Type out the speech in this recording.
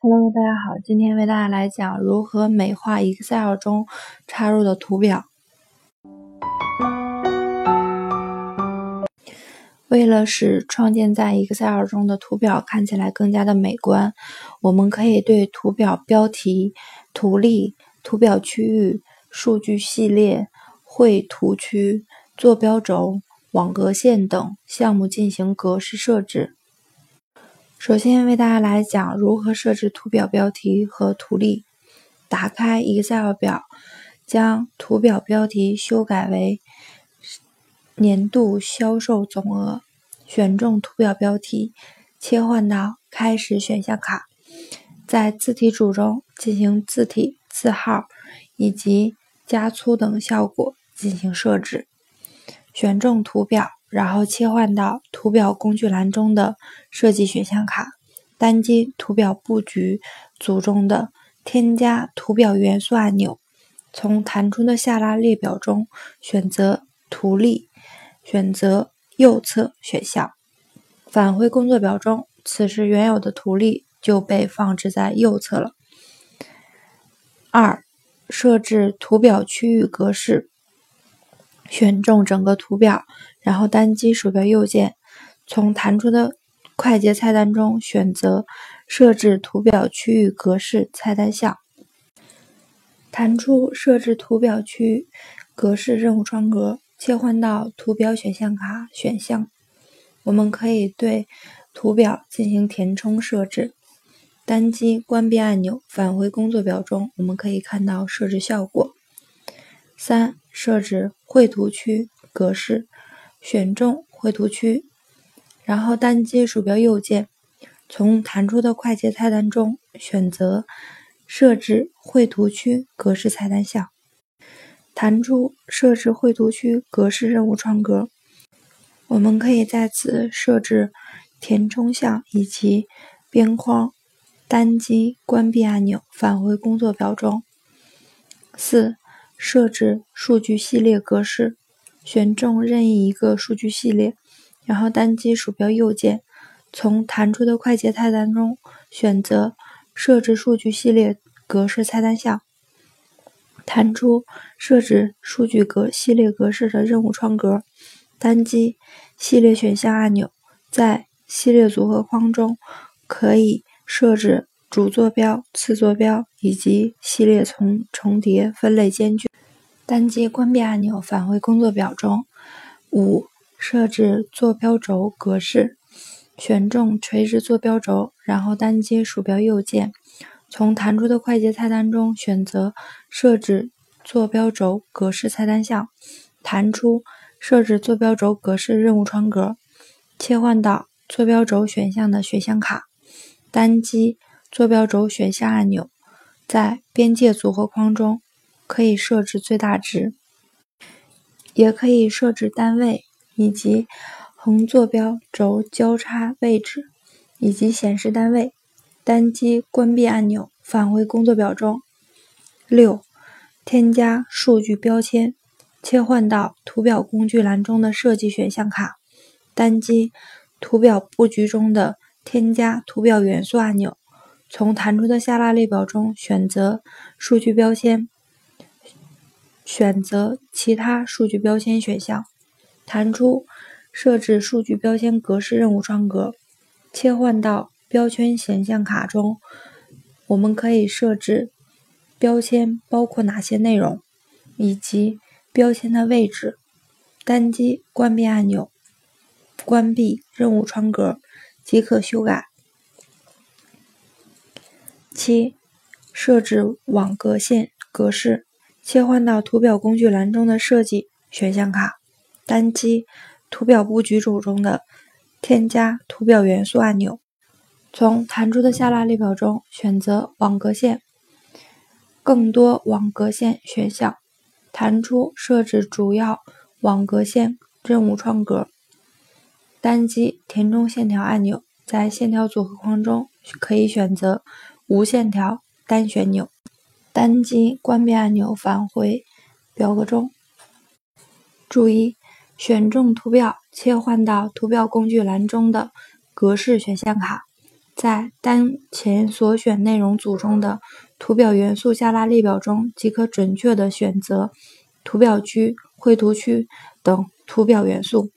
Hello，大家好，今天为大家来讲如何美化 Excel 中插入的图表。为了使创建在 Excel 中的图表看起来更加的美观，我们可以对图表标题、图例、图表区域、数据系列、绘图区、坐标轴、网格线等项目进行格式设置。首先为大家来讲如何设置图表标题和图例。打开 Excel 表，将图表标题修改为年度销售总额，选中图表标题，切换到开始选项卡，在字体组中进行字体、字号以及加粗等效果进行设置，选中图表。然后切换到图表工具栏中的设计选项卡，单击图表布局组中的添加图表元素按钮，从弹出的下拉列表中选择图例，选择右侧选项，返回工作表中，此时原有的图例就被放置在右侧了。二、设置图表区域格式。选中整个图表，然后单击鼠标右键，从弹出的快捷菜单中选择“设置图表区域格式”菜单项，弹出“设置图表区域格式”任务窗格，切换到图表选项卡选项。我们可以对图表进行填充设置，单击关闭按钮，返回工作表中，我们可以看到设置效果。三。设置绘图区格式，选中绘图区，然后单击鼠标右键，从弹出的快捷菜单中选择设置绘图区格式菜单项，弹出设置绘图区格式任务窗格。我们可以在此设置填充项以及边框，单击关闭按钮，返回工作表中。四。设置数据系列格式，选中任意一个数据系列，然后单击鼠标右键，从弹出的快捷菜单中选择设置数据系列格式菜单项，弹出设置数据格系列格式的任务窗格，单击系列选项按钮，在系列组合框中可以设置。主坐标、次坐标以及系列重重叠、分类间距。单击关闭按钮，返回工作表中。五、设置坐标轴格式，选中垂直坐标轴，然后单击鼠标右键，从弹出的快捷菜单中选择设置坐标轴格式菜单项，弹出设置坐标轴格式任务窗格，切换到坐标轴选项的选项卡，单击。坐标轴选项按钮，在边界组合框中可以设置最大值，也可以设置单位以及横坐标轴交叉位置以及显示单位。单击关闭按钮，返回工作表中。六、添加数据标签，切换到图表工具栏中的设计选项卡，单击图表布局中的添加图表元素按钮。从弹出的下拉列表中选择数据标签，选择其他数据标签选项，弹出设置数据标签格式任务窗格，切换到标签选项卡中，我们可以设置标签包括哪些内容，以及标签的位置。单击关闭按钮，关闭任务窗格即可修改。七、设置网格线格式，切换到图表工具栏中的设计选项卡，单击图表布局组中的添加图表元素按钮，从弹出的下拉列表中选择网格线，更多网格线选项，弹出设置主要网格线任务窗格，单击填充线条按钮，在线条组合框中可以选择。无线条单旋钮，单击关闭按钮返回表格中。注意，选中图表，切换到图表工具栏中的格式选项卡，在当前所选内容组中的图表元素下拉列表中，即可准确地选择图表区、绘图区等图表元素。